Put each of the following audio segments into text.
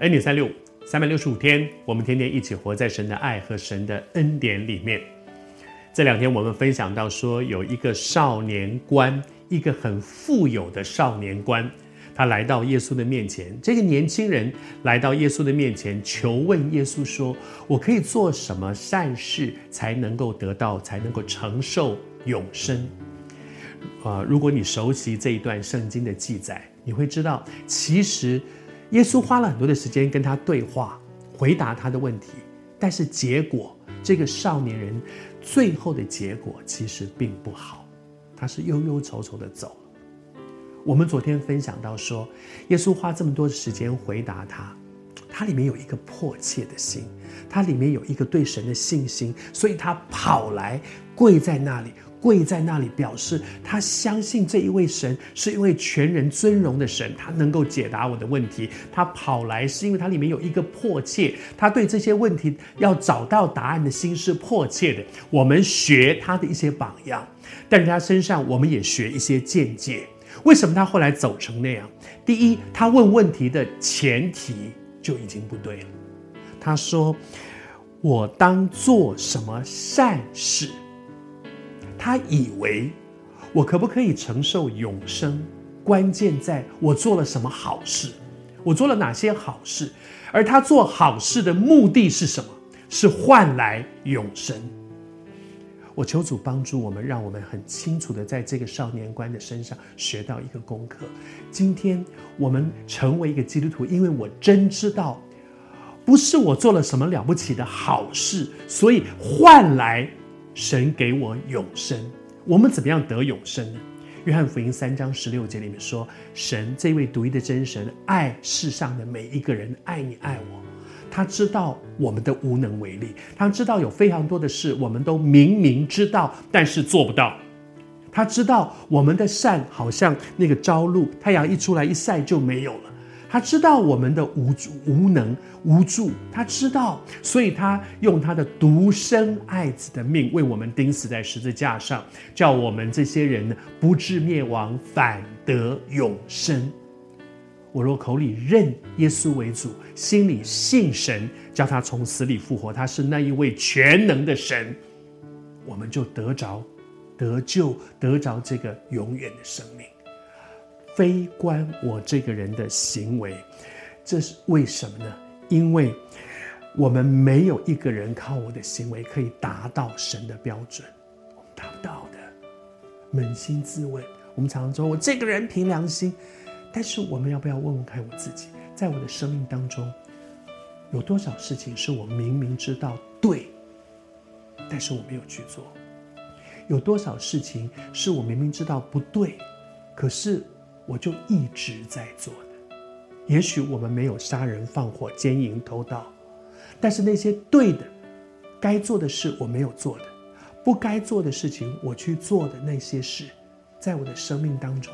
恩典三六五，三百六十五天，我们天天一起活在神的爱和神的恩典里面。这两天我们分享到说，有一个少年官，一个很富有的少年官，他来到耶稣的面前。这个年轻人来到耶稣的面前，求问耶稣说：“我可以做什么善事才能够得到，才能够承受永生？”啊、如果你熟悉这一段圣经的记载，你会知道，其实耶稣花了很多的时间跟他对话，回答他的问题，但是结果，这个少年人。最后的结果其实并不好，他是忧忧愁愁的走了。我们昨天分享到说，耶稣花这么多的时间回答他，他里面有一个迫切的心，他里面有一个对神的信心，所以他跑来跪在那里。跪在那里，表示他相信这一位神是一位全人尊荣的神，他能够解答我的问题。他跑来是因为他里面有一个迫切，他对这些问题要找到答案的心是迫切的。我们学他的一些榜样，但是他身上我们也学一些见解。为什么他后来走成那样？第一，他问问题的前提就已经不对了。他说：“我当做什么善事？”他以为我可不可以承受永生？关键在我做了什么好事，我做了哪些好事？而他做好事的目的是什么？是换来永生。我求主帮助我们，让我们很清楚的在这个少年官的身上学到一个功课。今天我们成为一个基督徒，因为我真知道，不是我做了什么了不起的好事，所以换来。神给我永生，我们怎么样得永生呢？约翰福音三章十六节里面说，神这位独一的真神爱世上的每一个人，爱你爱我。他知道我们的无能为力，他知道有非常多的事我们都明明知道，但是做不到。他知道我们的善好像那个朝露，太阳一出来一晒就没有了。他知道我们的无助、无能、无助，他知道，所以他用他的独生爱子的命为我们钉死在十字架上，叫我们这些人呢不至灭亡，反得永生。我若口里认耶稣为主，心里信神，叫他从死里复活，他是那一位全能的神，我们就得着、得救、得着这个永远的生命。非关我这个人的行为，这是为什么呢？因为我们没有一个人靠我的行为可以达到神的标准，我们达不到的。扪心自问，我们常常说我这个人凭良心，但是我们要不要问问看我自己，在我的生命当中，有多少事情是我明明知道对，但是我没有去做？有多少事情是我明明知道不对，可是？我就一直在做的，也许我们没有杀人放火奸淫偷盗，但是那些对的、该做的事我没有做的，不该做的事情我去做的那些事，在我的生命当中，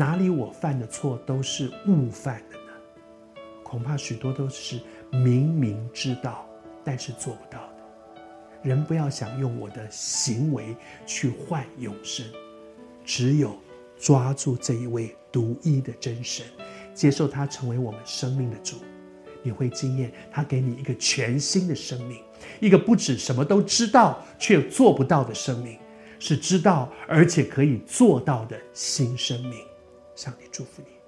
哪里我犯的错都是误犯的呢？恐怕许多都是明明知道，但是做不到的。人不要想用我的行为去换永生，只有。抓住这一位独一的真神，接受他成为我们生命的主，你会惊艳他给你一个全新的生命，一个不止什么都知道却做不到的生命，是知道而且可以做到的新生命。向你祝福你。